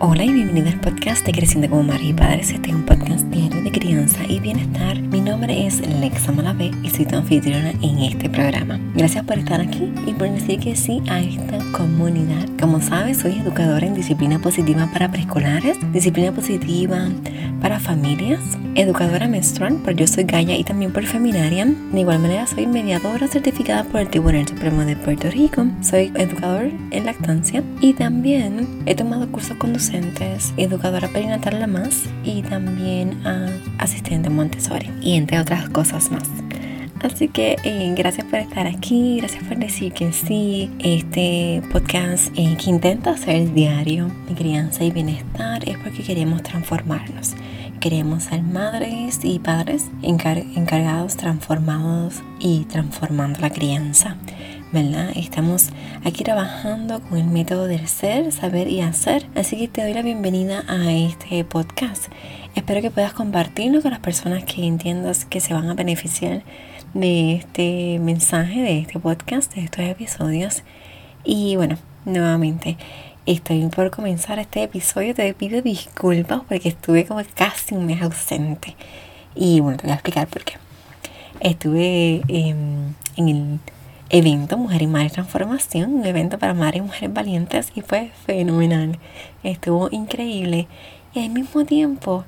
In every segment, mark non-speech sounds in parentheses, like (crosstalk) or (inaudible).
Hola y bienvenido al podcast de Creciendo como Madre y Padres. Este es un podcast diario de crianza y bienestar. Nombre es Lexa Malavé y soy tu anfitriona en este programa. Gracias por estar aquí y por decir que sí a esta comunidad. Como sabes, soy educadora en disciplina positiva para preescolares, disciplina positiva para familias, educadora menstrual, por yo soy Gaia y también por Feminarian. De igual manera, soy mediadora certificada por el Tribunal Supremo de Puerto Rico. Soy educador en lactancia y también he tomado cursos conducentes, educadora perinatal la más y también asistente Montessori y entre otras cosas más. Así que eh, gracias por estar aquí, gracias por decir que sí. Este podcast eh, que intenta hacer diario de crianza y bienestar es porque queremos transformarnos. Queremos ser madres y padres encargados, transformados y transformando la crianza. ¿Verdad? Estamos aquí trabajando con el método del ser, saber y hacer. Así que te doy la bienvenida a este podcast. Espero que puedas compartirlo con las personas que entiendas que se van a beneficiar de este mensaje, de este podcast, de estos episodios. Y bueno, nuevamente estoy por comenzar este episodio. Te pido disculpas porque estuve como casi un mes ausente. Y bueno, te voy a explicar por qué. Estuve en el evento Mujer y Madre Transformación, un evento para madres y mujeres valientes y fue fenomenal. Estuvo increíble. Y al mismo tiempo,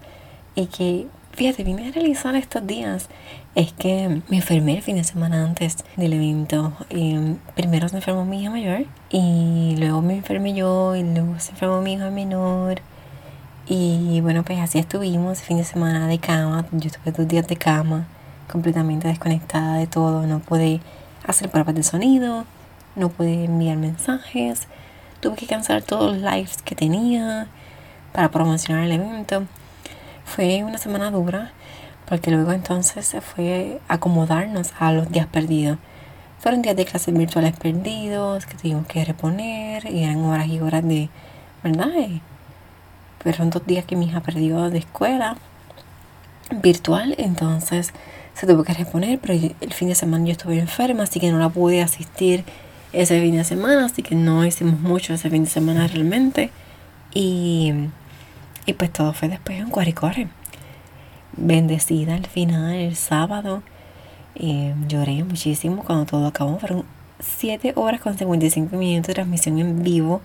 y que, fíjate, vine a realizar estos días, es que me enfermé el fin de semana antes del evento. Y primero se enfermó mi hija mayor y luego me enfermé yo y luego se enfermó mi hija menor. Y bueno, pues así estuvimos fin de semana de cama. Yo estuve dos días de cama, completamente desconectada de todo. No pude hacer pruebas de sonido, no pude enviar mensajes, tuve que cancelar todos los lives que tenía para promocionar el evento. Fue una semana dura porque luego entonces se fue acomodarnos a los días perdidos. Fueron días de clases virtuales perdidos que tuvimos que reponer y eran horas y horas de, ¿verdad? fueron dos días que mi hija perdió de escuela virtual, entonces se tuvo que reponer, pero el fin de semana yo estuve enferma, así que no la pude asistir ese fin de semana, así que no hicimos mucho ese fin de semana realmente. Y, y pues todo fue después en Cuaricore. Bendecida al final, el sábado. Lloré muchísimo cuando todo acabó. Fueron 7 horas con 55 minutos de transmisión en vivo.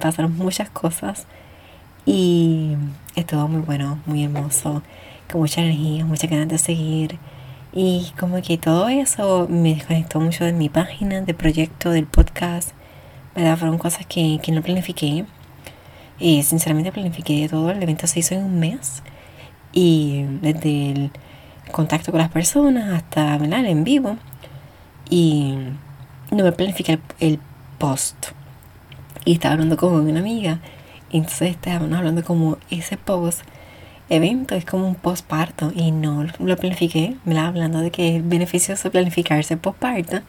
Pasaron muchas cosas. Y estuvo muy bueno, muy hermoso con mucha energía, mucha ganas de seguir. Y como que todo eso me desconectó mucho de mi página, de proyecto, del podcast. ¿Verdad? Fueron cosas que, que no planifiqué. Y sinceramente planifiqué todo. El evento se hizo en un mes. Y desde el contacto con las personas hasta ¿verdad? el en vivo. Y no me planifiqué el, post. Y estaba hablando con una amiga. Y entonces estábamos hablando como ese post evento es como un postparto y no lo planifiqué, hablando de que es beneficioso planificarse postparto,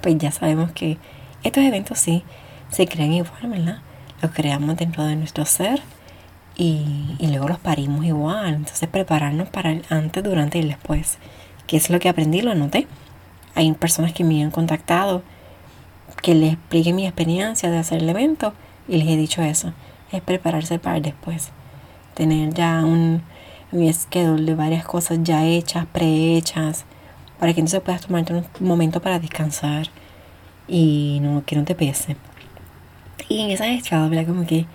pues ya sabemos que estos eventos sí se crean igual, ¿verdad? Los creamos dentro de nuestro ser y, y luego los parimos igual. Entonces prepararnos para el antes, durante y después. Que es lo que aprendí, lo anoté. Hay personas que me han contactado que les explique mi experiencia de hacer el evento y les he dicho eso. Es prepararse para el después tener ya un, un schedule de varias cosas ya hechas, prehechas, para que entonces puedas tomarte un momento para descansar y no, que no te pese. Y en esa he estado, Como que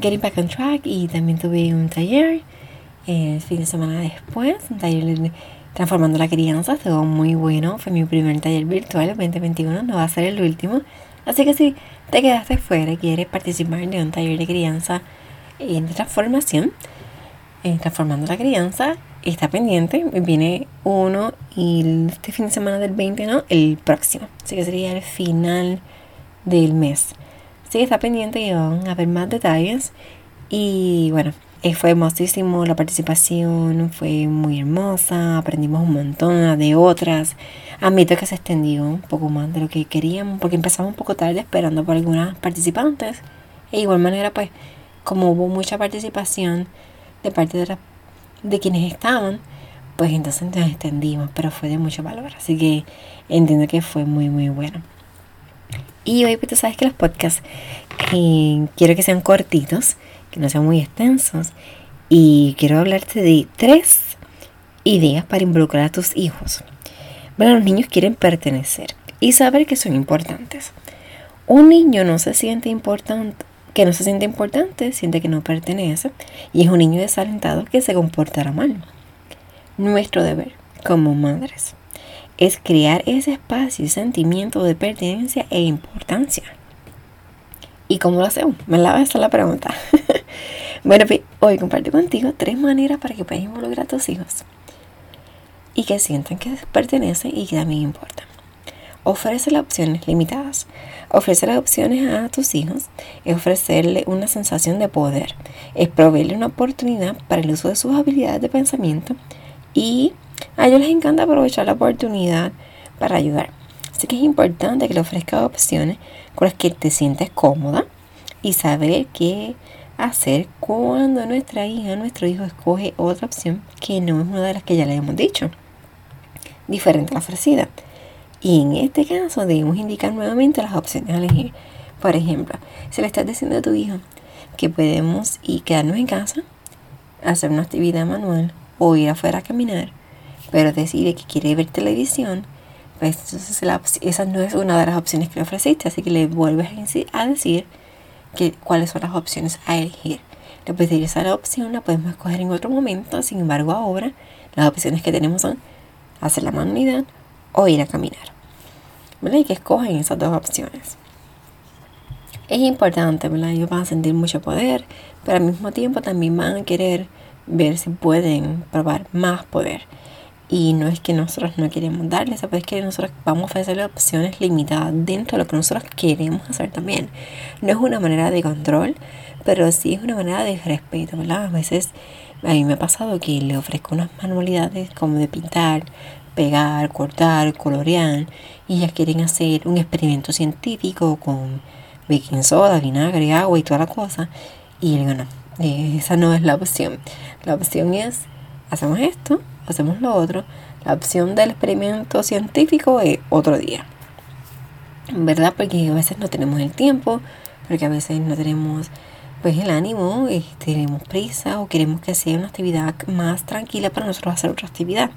getting back on track y también tuve un taller el fin de semana después, un taller transformando la crianza, estuvo muy bueno, fue mi primer taller virtual 2021, no va a ser el último. Así que si te quedaste fuera y quieres participar de un taller de crianza, en transformación, en transformando la crianza, está pendiente, viene uno y este fin de semana del 20, ¿no? El próximo, así que sería el final del mes. Así que está pendiente y van a ver más detalles. Y bueno, eh, fue hermosísimo la participación, fue muy hermosa, aprendimos un montón de otras. Admito que se extendió un poco más de lo que queríamos, porque empezamos un poco tarde esperando por algunas participantes. E igual manera, pues como hubo mucha participación de parte de, de quienes estaban, pues entonces nos extendimos, pero fue de mucho valor. Así que entiendo que fue muy, muy bueno. Y hoy, pues tú sabes que los podcasts eh, quiero que sean cortitos, que no sean muy extensos. Y quiero hablarte de tres ideas para involucrar a tus hijos. Bueno, los niños quieren pertenecer y saber que son importantes. Un niño no se siente importante, que no se siente importante, siente que no pertenece y es un niño desalentado que se comportará mal. Nuestro deber como madres es crear ese espacio y sentimiento de pertenencia e importancia. ¿Y cómo lo hacemos? Me la esa la pregunta. (laughs) bueno, pues, hoy comparto contigo tres maneras para que puedas involucrar a tus hijos y que sientan que pertenecen y que también importan. Ofrece las opciones limitadas. Ofrecer las opciones a tus hijos es ofrecerle una sensación de poder, es proveerle una oportunidad para el uso de sus habilidades de pensamiento y a ellos les encanta aprovechar la oportunidad para ayudar. Así que es importante que le ofrezcas opciones con las que te sientes cómoda y saber qué hacer cuando nuestra hija, nuestro hijo escoge otra opción que no es una de las que ya le hemos dicho, diferente a la ofrecida. Y en este caso debemos indicar nuevamente las opciones a elegir. Por ejemplo, si le estás diciendo a tu hijo que podemos ir quedarnos en casa, hacer una actividad manual o ir afuera a caminar, pero decide que quiere ver televisión, pues entonces esa no es una de las opciones que le ofreciste, así que le vuelves a decir que, cuáles son las opciones a elegir. Le puedes decir esa opción, la podemos escoger en otro momento, sin embargo ahora las opciones que tenemos son hacer la manualidad o ir a caminar. ¿Verdad? Y que escogen esas dos opciones. Es importante, ¿verdad? Ellos van a sentir mucho poder, pero al mismo tiempo también van a querer ver si pueden probar más poder. Y no es que nosotros no queremos darles, es que nosotros vamos a ofrecerle opciones limitadas dentro de lo que nosotros queremos hacer también. No es una manera de control, pero sí es una manera de respeto, ¿verdad? A veces a mí me ha pasado que le ofrezco unas manualidades como de pintar, pegar, cortar, colorear, y ya quieren hacer un experimento científico con baking soda, vinagre, agua y toda la cosa. Y le digo, no, esa no es la opción. La opción es, hacemos esto, hacemos lo otro. La opción del experimento científico es otro día. ¿Verdad? Porque a veces no tenemos el tiempo, porque a veces no tenemos pues el ánimo, eh, tenemos prisa o queremos que sea una actividad más tranquila para nosotros hacer otra actividad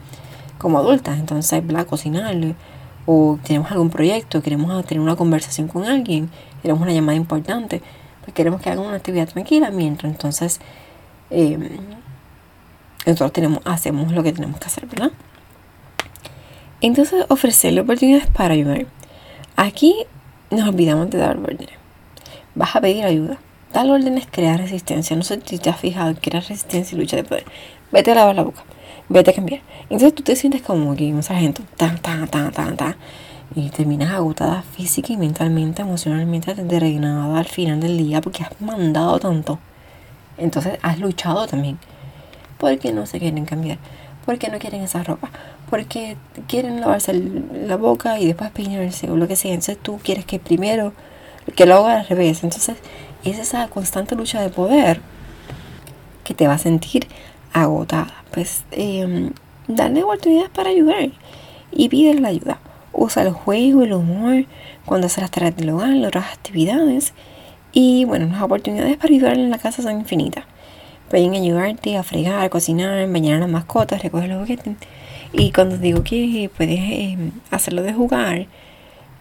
como adultas. Entonces, ¿verdad? Cocinar o tenemos algún proyecto, queremos tener una conversación con alguien, queremos una llamada importante, pues queremos que hagan una actividad tranquila mientras entonces eh, nosotros tenemos, hacemos lo que tenemos que hacer, ¿verdad? Entonces, ofrecerle oportunidades para ayudar. Aquí nos olvidamos de dar órdenes. Vas a pedir ayuda. Dar órdenes crea resistencia. No sé si te has fijado era resistencia y lucha de poder. Vete a lavar la boca. Vete a cambiar. Entonces tú te sientes como que un sargento. Ta, ta, ta, ta, ta. Y terminas agotada física y mentalmente, emocionalmente, drenada al final del día porque has mandado tanto. Entonces has luchado también porque no se quieren cambiar, porque no quieren esa ropa, porque quieren lavarse la boca y después peinarse o lo que sea. Entonces tú quieres que primero que lo haga al revés. Entonces es esa constante lucha de poder que te va a sentir agotada. Pues eh, dale oportunidades para ayudar y pide la ayuda. Usa el juego, el humor, cuando haces las tareas del hogar, las otras actividades. Y bueno, las oportunidades para ayudar en la casa son infinitas. Pueden ayudarte a fregar, cocinar, bañar a las mascotas, recoger los juguetes. Y cuando digo que puedes eh, hacerlo de jugar,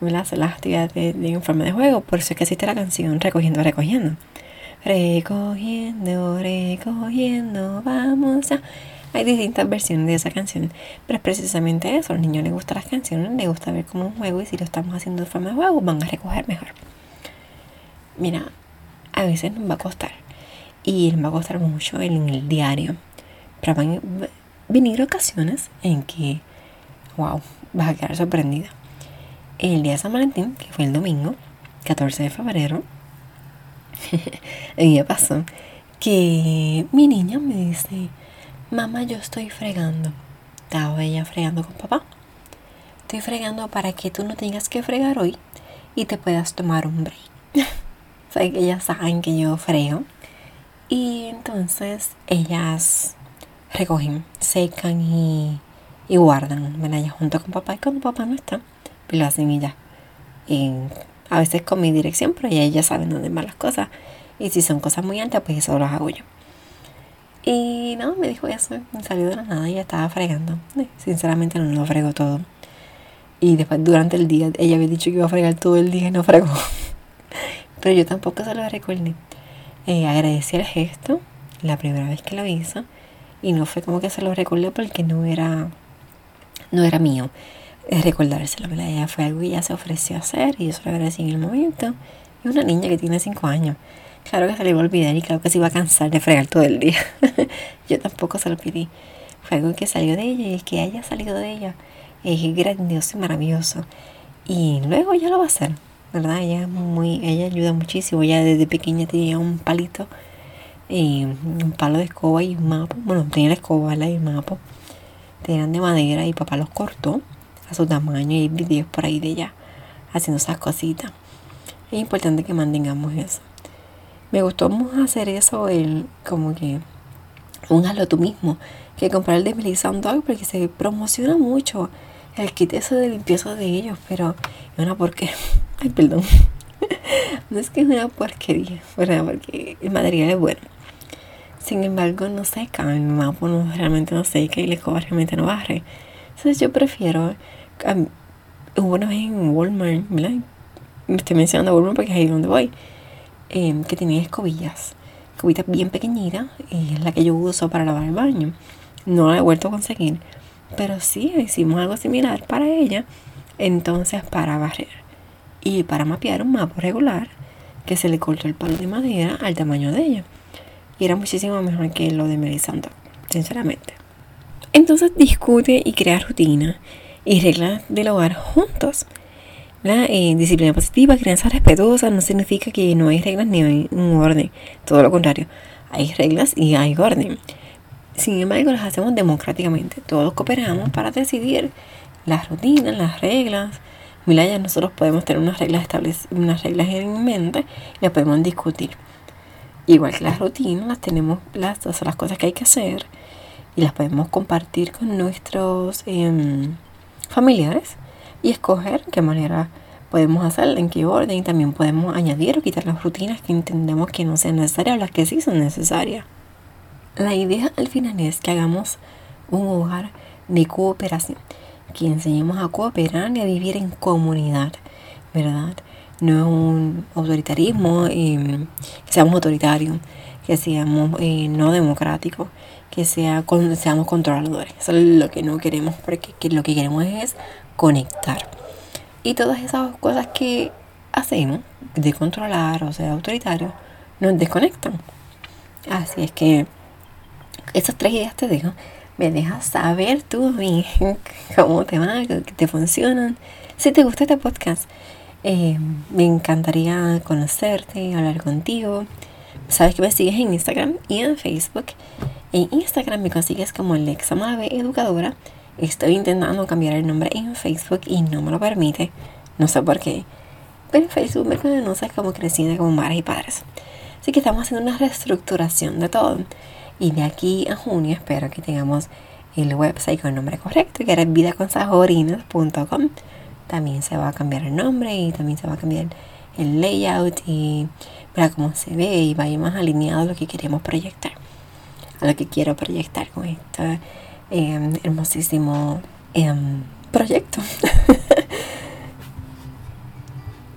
las actividades de, de forma de juego, por eso es que existe la canción Recogiendo, Recogiendo. Recogiendo, recogiendo, vamos a... Hay distintas versiones de esa canción, pero es precisamente eso. A los niños les gustan las canciones, les gusta ver como un juego y si lo estamos haciendo de forma de juego, van a recoger mejor. Mira, a veces nos va a costar y me va a costar mucho en el diario. Pero van a venir ocasiones en que, wow, vas a quedar sorprendida. El día de San Valentín, que fue el domingo, 14 de febrero, (laughs) el día pasó que mi niña me dice, mamá, yo estoy fregando. Estaba ella fregando con papá. Estoy fregando para que tú no tengas que fregar hoy y te puedas tomar un break. (laughs) o sea, que ellas saben que yo frego y entonces ellas recogen, secan y, guardan, ¿verdad? Ellas junto con papá y cuando papá no está, lo hacen ellas a veces con mi dirección, pero ya ella sabe dónde van las cosas. Y si son cosas muy altas, pues eso lo hago yo. Y no, me dijo eso, me salió de la nada y ya estaba fregando. Sinceramente no lo fregó todo. Y después durante el día, ella había dicho que iba a fregar todo el día y no fregó. (laughs) Pero yo tampoco se lo recordé. Eh, agradecí el gesto, la primera vez que lo hizo. Y no fue como que se lo recordé porque no era, no era mío recordárselo. Ella fue algo que ella se ofreció a hacer y yo se lo agradecí en el momento. Y una niña que tiene 5 años. Claro que se le iba a olvidar y claro que se iba a cansar de fregar todo el día. (laughs) yo tampoco se lo pedí. Fue algo que salió de ella y el que haya salido de ella es grandioso y maravilloso. Y luego ya lo va a hacer, ¿verdad? Ella muy, ella ayuda muchísimo. Ella desde pequeña tenía un palito, y un palo de escoba y un mapa. Bueno, tenía la escoba y el mapa. Tenían de madera y papá los cortó a su tamaño y videos por ahí de ella haciendo esas cositas. Es importante que mantengamos eso. Me gustó más hacer eso, el, como que un tú mismo, que comprar el de Melissa Dog porque se promociona mucho el kit eso de limpieza de ellos, pero es una porquería. (laughs) Ay, perdón. (laughs) no es que es una porquería, ¿verdad? Porque el material es bueno. Sin embargo, no seca, el mapa no, realmente no seca y la escoba realmente no barre. Entonces yo prefiero hubo una vez en Walmart, ¿verdad? Me estoy mencionando Walmart porque es ahí donde voy. Em, que tenía escobillas. Escobillas bien pequeñitas. Y es la que yo uso para lavar el baño. No la he vuelto a conseguir. Pero sí hicimos algo similar para ella. Entonces, para barrer. Y para mapear un mapa regular. Que se le cortó el palo de madera al tamaño de ella. Y era muchísimo mejor que lo de Melisandre. Sinceramente. Entonces discute y crea rutina y reglas del hogar juntos. La eh, disciplina positiva, crianza respetuosa, no significa que no hay reglas ni hay un orden. Todo lo contrario, hay reglas y hay orden. Sin embargo, las hacemos democráticamente. Todos cooperamos para decidir las rutinas, las reglas. Mira, ya nosotros podemos tener unas reglas establecidas, unas reglas en mente y las podemos discutir. Igual que las rutinas, las tenemos, las, las cosas que hay que hacer y las podemos compartir con nuestros em, familiares y escoger qué manera podemos hacerlo, en qué orden y también podemos añadir o quitar las rutinas que entendemos que no sean necesarias o las que sí son necesarias. La idea al final es que hagamos un hogar de cooperación, que enseñemos a cooperar y a vivir en comunidad, ¿verdad? No es un autoritarismo, eh, que seamos autoritarios, que seamos eh, no democráticos, que sea, seamos controladores. Eso es lo que no queremos, porque lo que queremos es conectar. Y todas esas cosas que hacemos de controlar o ser autoritario nos desconectan. Así es que esas tres ideas te dejo. Me dejas saber tú bien (laughs) cómo te van, te funcionan. Si te gusta este podcast, eh, me encantaría conocerte, hablar contigo. Sabes que me sigues en Instagram y en Facebook. En Instagram me consigues como Alexa Mave Educadora. Estoy intentando cambiar el nombre en Facebook y no me lo permite. No sé por qué. Pero en Facebook me conoces como Creciendo como Madres y Padres. Así que estamos haciendo una reestructuración de todo. Y de aquí a junio espero que tengamos el website con el nombre correcto, que era vidaconsajorinas.com. También se va a cambiar el nombre y también se va a cambiar el layout y para cómo se ve y vaya más alineado a lo que queremos proyectar a lo que quiero proyectar con este em, hermosísimo em, proyecto. (laughs)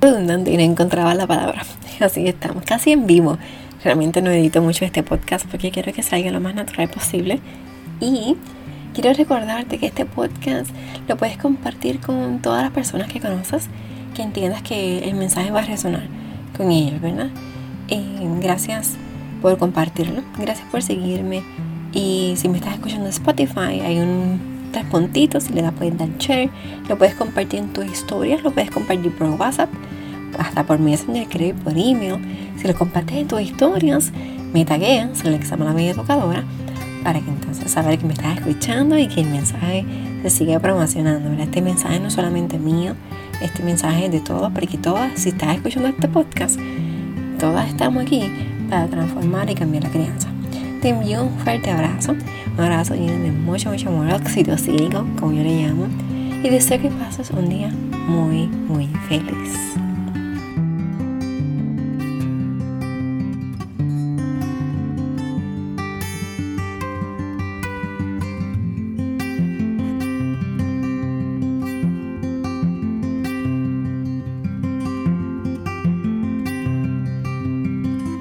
Redundante y no encontraba la palabra. Así estamos, casi en vivo. Realmente no edito mucho este podcast porque quiero que salga lo más natural posible. Y quiero recordarte que este podcast lo puedes compartir con todas las personas que conoces, que entiendas que el mensaje va a resonar con ellos, ¿verdad? Eh, gracias por compartirlo. Gracias por seguirme. Y si me estás escuchando en Spotify, hay un tres puntitos. Si le das, puedes dar share. Lo puedes compartir en tus historias. Lo puedes compartir por WhatsApp. Hasta por Messenger, creo, por email. Si lo compartes en tus historias, me tagueas en el examen la media educadora para que entonces saber que me estás escuchando y que el mensaje se siga promocionando. Este mensaje no es solamente mío, este mensaje es de todos, porque todas, si estás escuchando este podcast, todas estamos aquí para transformar y cambiar la crianza. Te envío un fuerte abrazo, un abrazo lleno de mucho, mucho amor oxitocínico, como yo le llamo, y deseo que pases un día muy, muy feliz.